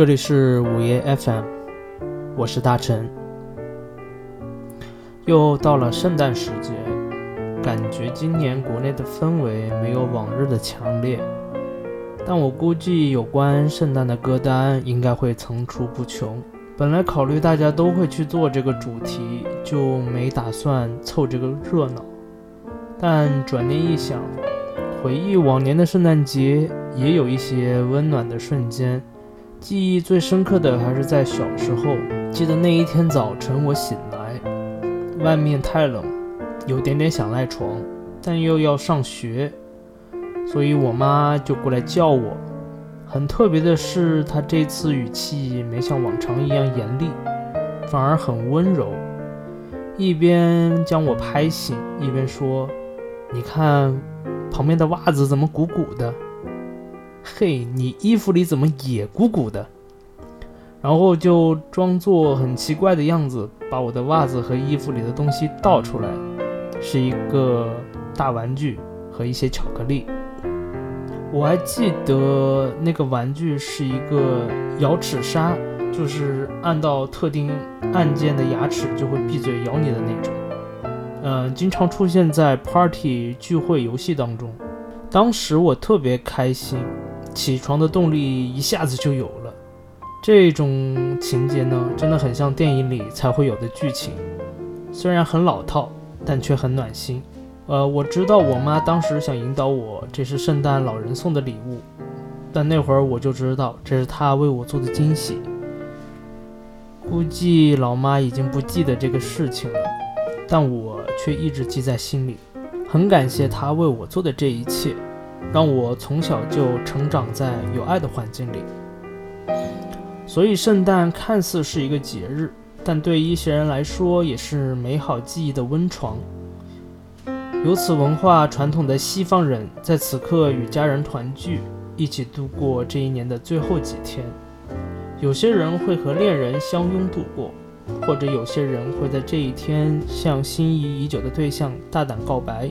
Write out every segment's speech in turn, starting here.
这里是午夜 FM，我是大陈。又到了圣诞时节，感觉今年国内的氛围没有往日的强烈，但我估计有关圣诞的歌单应该会层出不穷。本来考虑大家都会去做这个主题，就没打算凑这个热闹。但转念一想，回忆往年的圣诞节，也有一些温暖的瞬间。记忆最深刻的还是在小时候，记得那一天早晨我醒来，外面太冷，有点点想赖床，但又要上学，所以我妈就过来叫我。很特别的是，她这次语气没像往常一样严厉，反而很温柔，一边将我拍醒，一边说：“你看，旁边的袜子怎么鼓鼓的？嘿，你衣服里怎么也鼓鼓的？”然后就装作很奇怪的样子，把我的袜子和衣服里的东西倒出来，是一个大玩具和一些巧克力。我还记得那个玩具是一个咬齿鲨，就是按到特定按键的牙齿就会闭嘴咬你的那种。嗯，经常出现在 party 聚会游戏当中。当时我特别开心，起床的动力一下子就有了。这种情节呢，真的很像电影里才会有的剧情，虽然很老套，但却很暖心。呃，我知道我妈当时想引导我，这是圣诞老人送的礼物，但那会儿我就知道这是她为我做的惊喜。估计老妈已经不记得这个事情了，但我却一直记在心里。很感谢她为我做的这一切，让我从小就成长在有爱的环境里。所以，圣诞看似是一个节日，但对一些人来说，也是美好记忆的温床。有此文化传统的西方人，在此刻与家人团聚，一起度过这一年的最后几天。有些人会和恋人相拥度过，或者有些人会在这一天向心仪已久的对象大胆告白，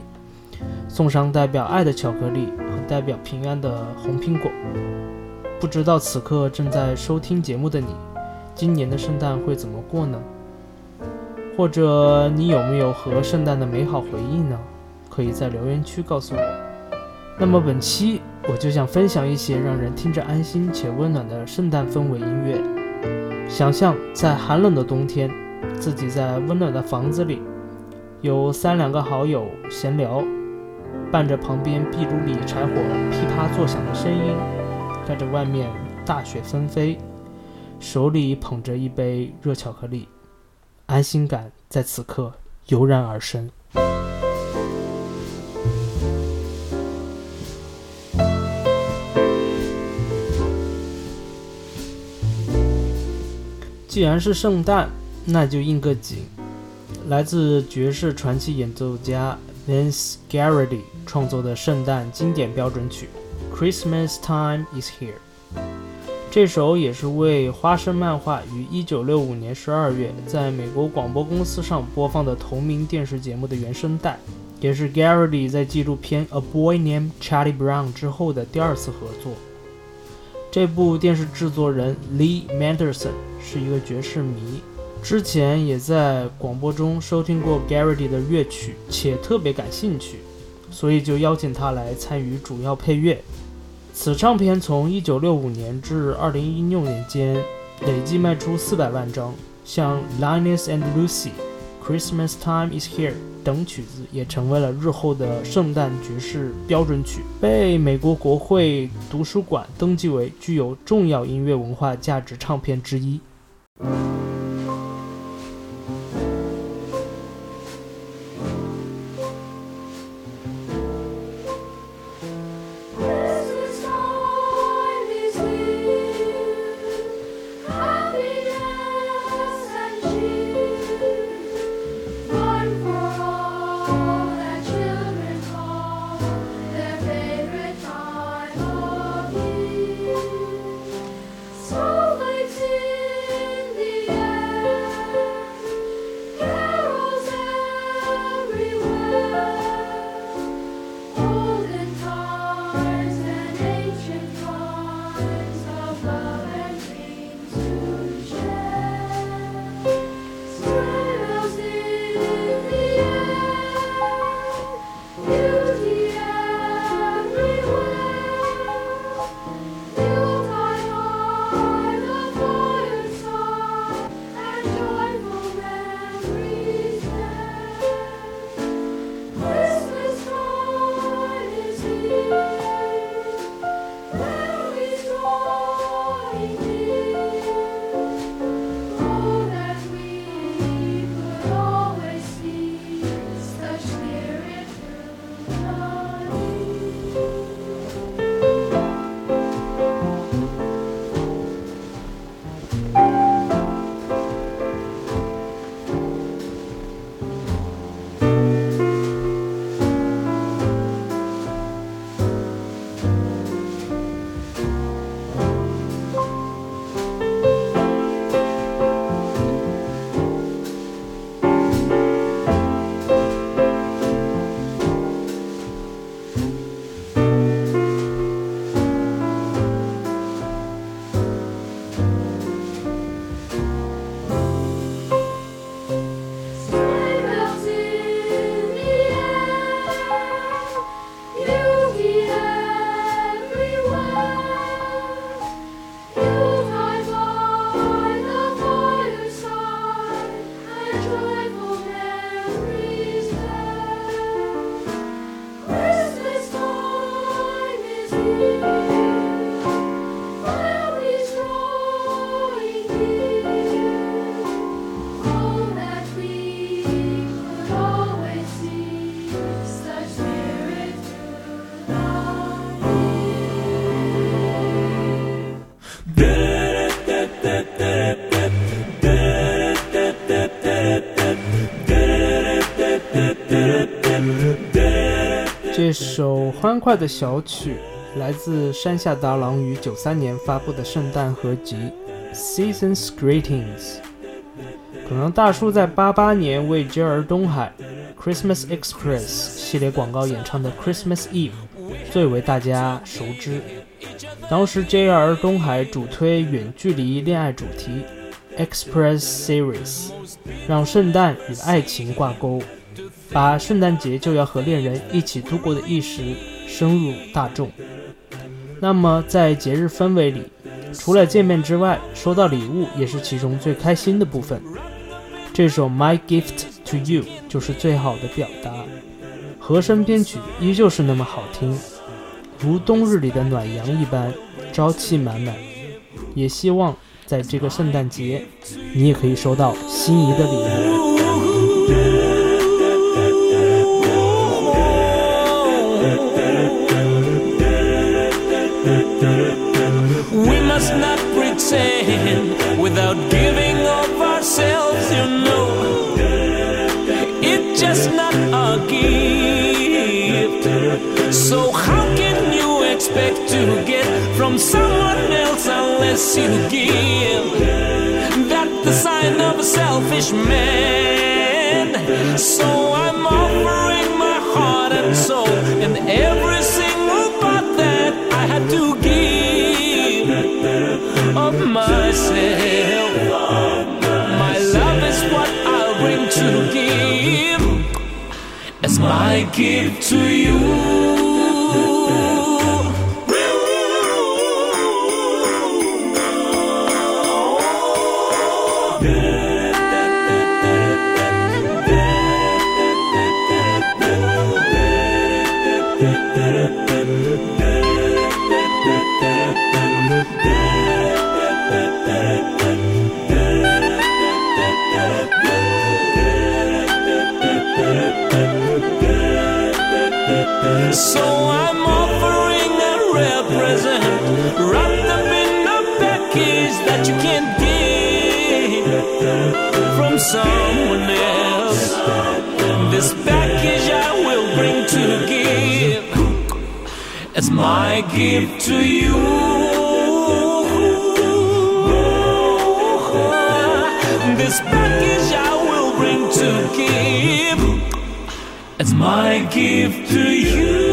送上代表爱的巧克力和代表平安的红苹果。不知道此刻正在收听节目的你，今年的圣诞会怎么过呢？或者你有没有和圣诞的美好回忆呢？可以在留言区告诉我。那么本期我就想分享一些让人听着安心且温暖的圣诞氛围音乐。想象在寒冷的冬天，自己在温暖的房子里，有三两个好友闲聊，伴着旁边壁炉里柴火噼啪作响的声音，看着外面大雪纷飞，手里捧着一杯热巧克力，安心感在此刻油然而生。既然是圣诞，那就应个景。来自爵士传奇演奏家 Vince Guaraldi 创作的圣诞经典标准曲《Christmas Time Is Here》。这首也是为花生漫画于1965年12月在美国广播公司上播放的同名电视节目的原声带，也是 Guaraldi 在纪录片《A Boy Named Charlie Brown》之后的第二次合作。这部电视制作人 Lee Manderson 是一个爵士迷，之前也在广播中收听过 Garrity 的乐曲，且特别感兴趣，所以就邀请他来参与主要配乐。此唱片从1965年至2016年间累计卖出400万张，像 Linus and Lucy、Christmas Time Is Here。等曲子也成为了日后的圣诞爵士标准曲，被美国国会图书馆登记为具有重要音乐文化价值唱片之一。这首欢快的小曲来自山下达郎于九三年发布的圣诞合集《Seasons Greetings》。可能大叔在八八年为 JR 东海《Christmas Express》系列广告演唱的《Christmas Eve》最为大家熟知。当时 JR 东海主推远距离恋爱主题 Express Series，让圣诞与爱情挂钩。把圣诞节就要和恋人一起度过的意识深入大众。那么，在节日氛围里，除了见面之外，收到礼物也是其中最开心的部分。这首《My Gift to You》就是最好的表达。和声编曲依旧是那么好听，如冬日里的暖阳一般，朝气满满。也希望在这个圣诞节，你也可以收到心仪的礼物。So, how can you expect to get from someone else unless you give? That's the sign of a selfish man. So, I'm offering my heart and soul and every single part that I had to give of myself. My gift to you. Gift to you. This package I will bring to give as my gift to you.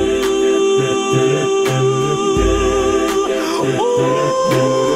Ooh,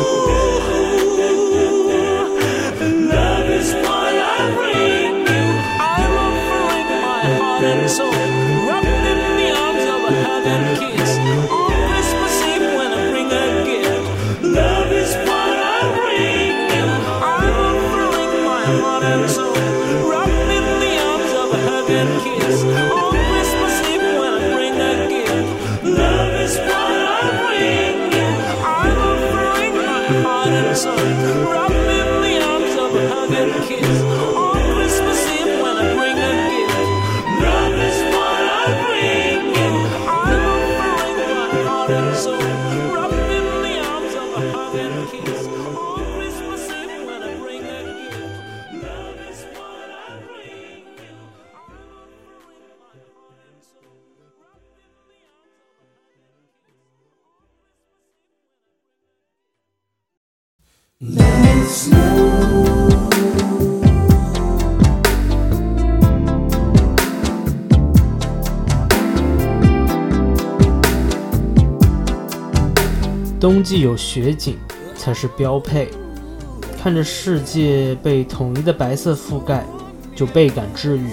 冬季有雪景才是标配，看着世界被统一的白色覆盖，就倍感治愈。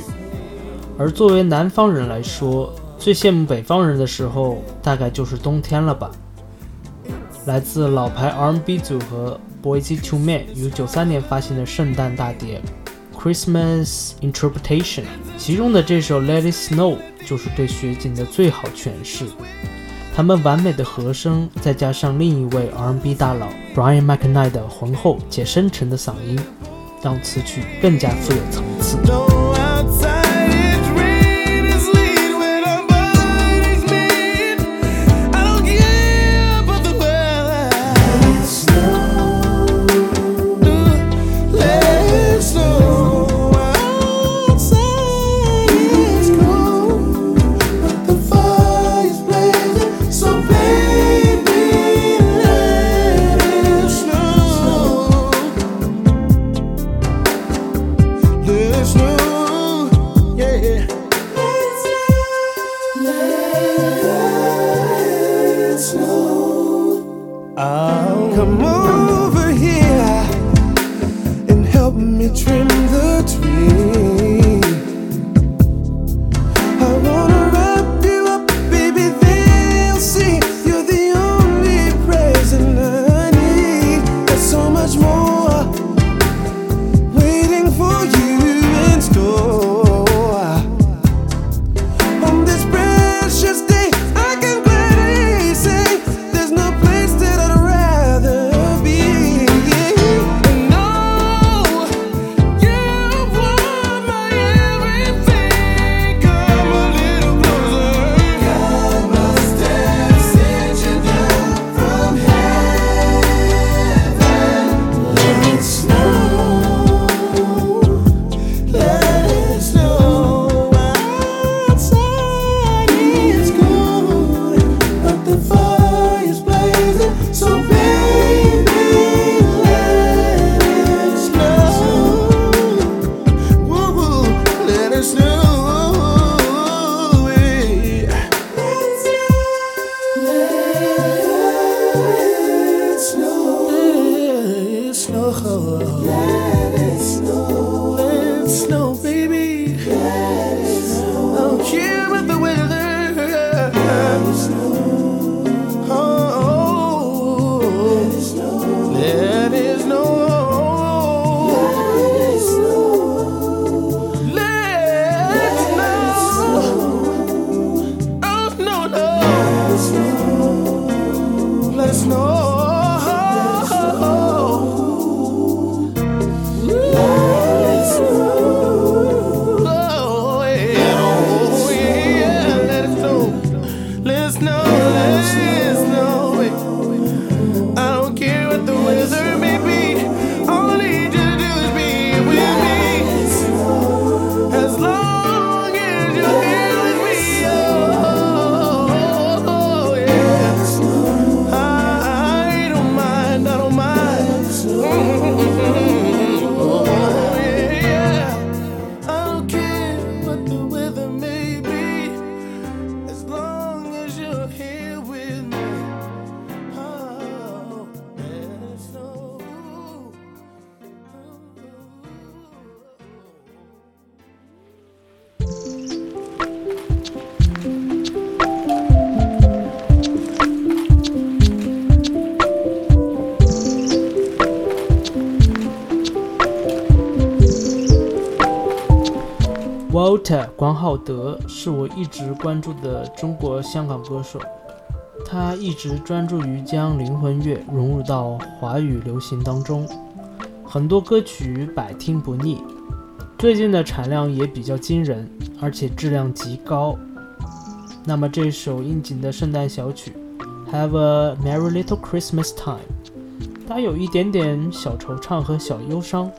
而作为南方人来说，最羡慕北方人的时候，大概就是冬天了吧。来自老牌 R&B 组合 Boyz II Men 于九三年发行的圣诞大碟《Christmas Interpretation》，其中的这首《Let It Snow》就是对雪景的最好诠释。他们完美的和声，再加上另一位 R&B 大佬 Brian McKnight 的浑厚且深沉的嗓音，让此曲更加富有层次。关浩德是我一直关注的中国香港歌手，他一直专注于将灵魂乐融入到华语流行当中，很多歌曲百听不腻。最近的产量也比较惊人，而且质量极高。那么这首应景的圣诞小曲《Have a Merry Little Christmas Time》，它有一点点小惆怅和小忧伤，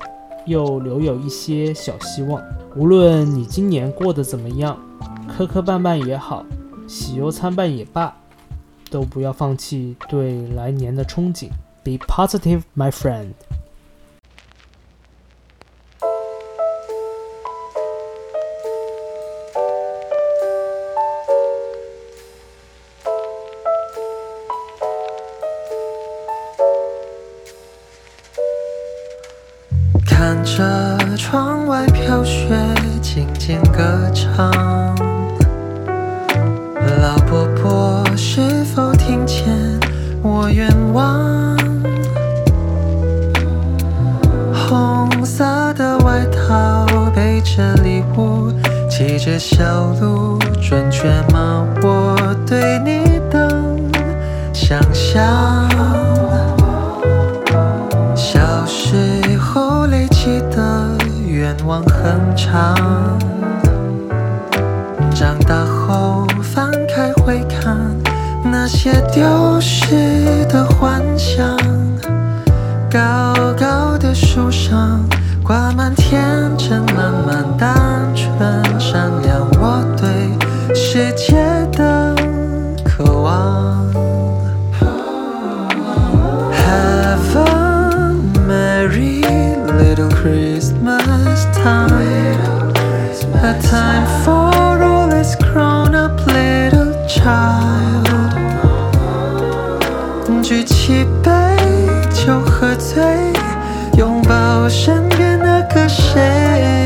又留有一些小希望。无论你今年过得怎么样，磕磕绊绊也好，喜忧参半也罢，都不要放弃对来年的憧憬。Be positive, my friend. 骑着小路，准确吗？我对你的想象。小时候累积的愿望很长，长大后翻开会看那些丢失的幻想。高高的树上挂满天真、满满单纯、善良，我对世界的渴望。Have a merry little Christmas time. A time for all this grown up little child. 举起杯就喝醉，拥抱身边那个谁，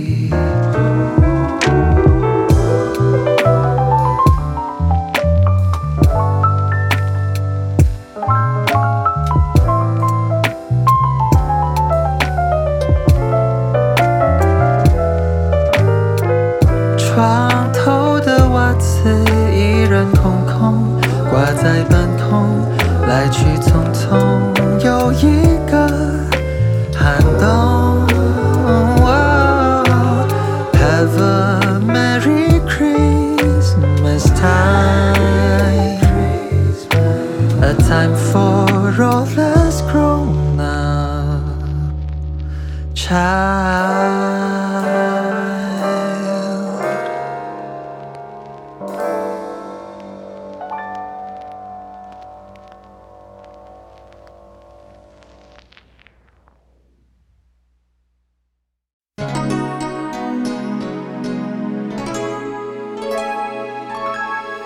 child.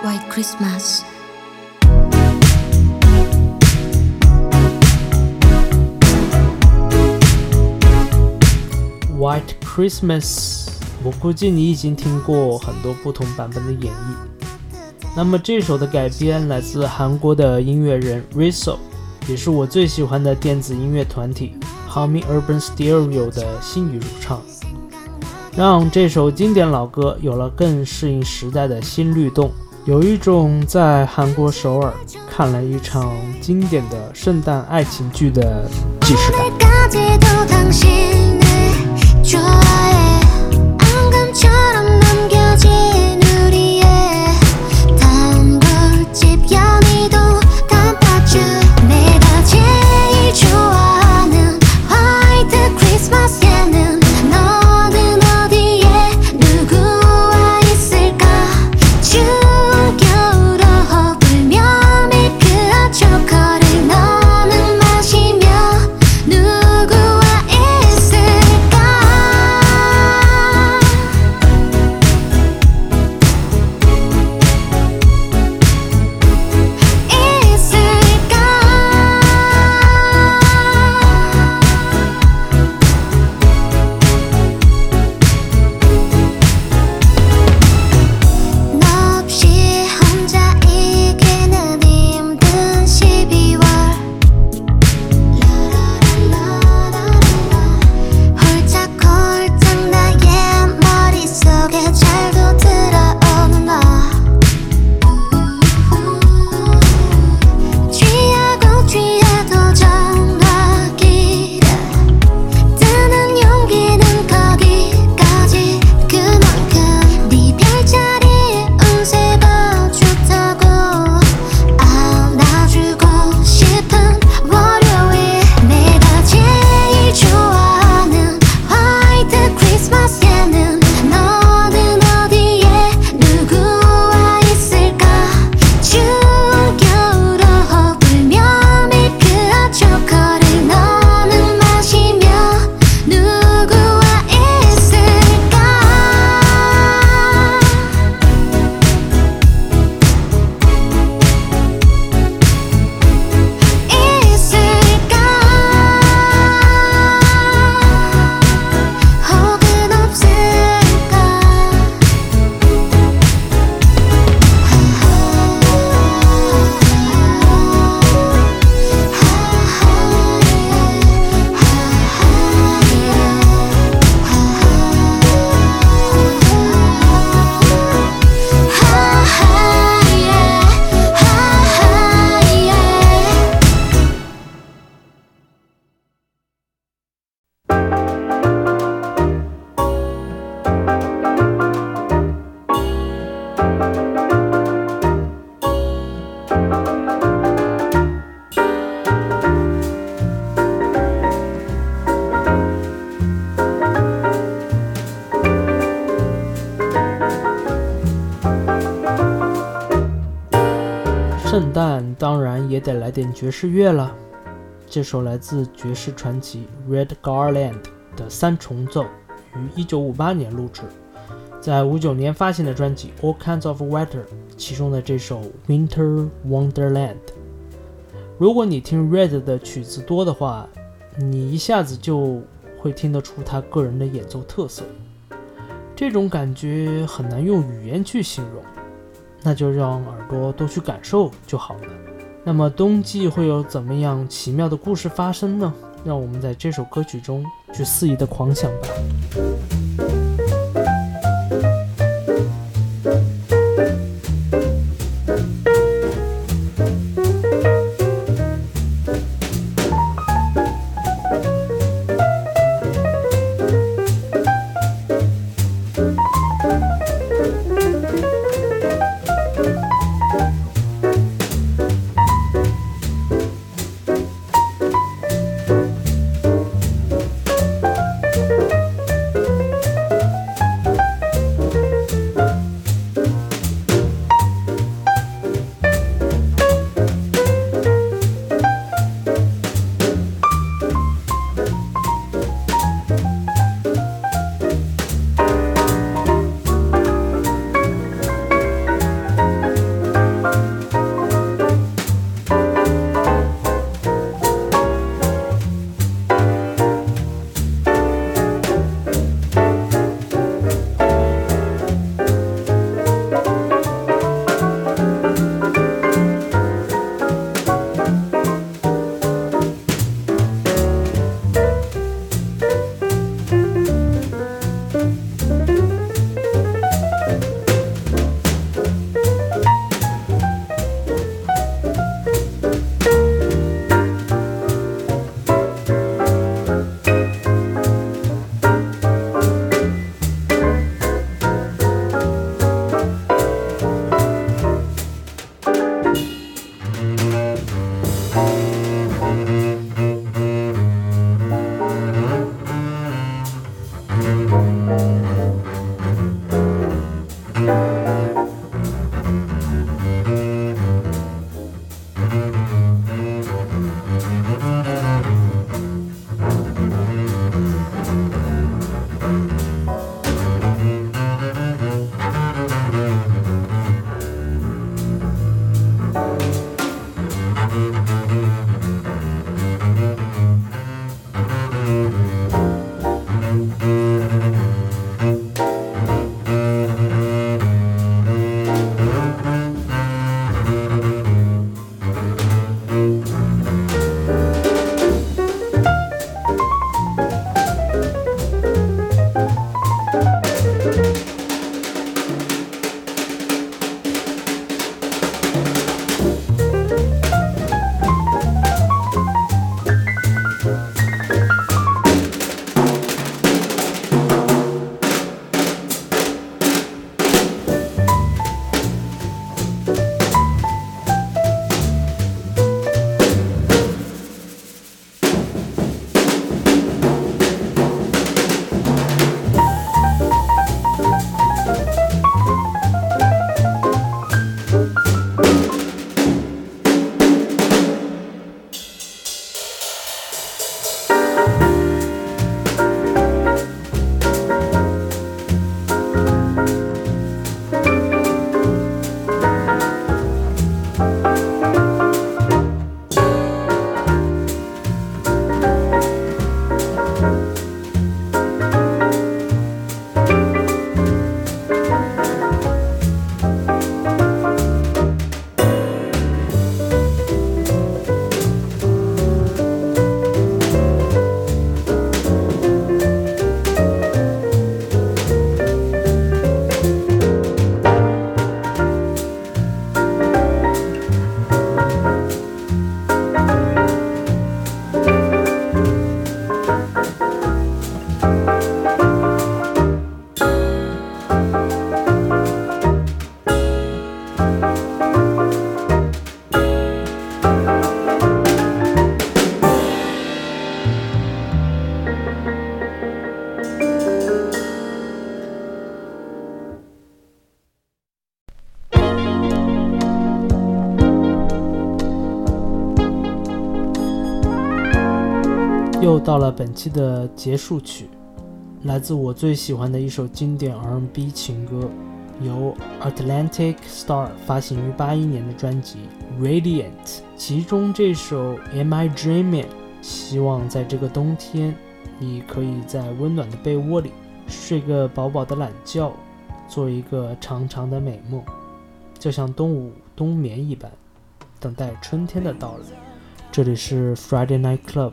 White Christmas. Christmas，我估计你已经听过很多不同版本的演绎。那么这首的改编来自韩国的音乐人 Rizzo，也是我最喜欢的电子音乐团体 Humming Urban Stereo 的新语主唱，让这首经典老歌有了更适应时代的新律动，有一种在韩国首尔看了一场经典的圣诞爱情剧的既视感。爵士乐了。这首来自爵士传奇 Red Garland 的三重奏于1958年录制，在59年发行的专辑 All Kinds of Weather 其中的这首 Winter Wonderland。如果你听 Red 的曲子多的话，你一下子就会听得出他个人的演奏特色。这种感觉很难用语言去形容，那就让耳朵多去感受就好了。那么冬季会有怎么样奇妙的故事发生呢？让我们在这首歌曲中去肆意的狂想吧。到了本期的结束曲，来自我最喜欢的一首经典 R&B 情歌，由 Atlantic Star 发行于八一年的专辑《Radiant》，其中这首《Am I Dreaming》，希望在这个冬天，你可以在温暖的被窝里睡个饱饱的懒觉，做一个长长的美梦，就像冬午冬眠一般，等待春天的到来。这里是 Friday Night Club。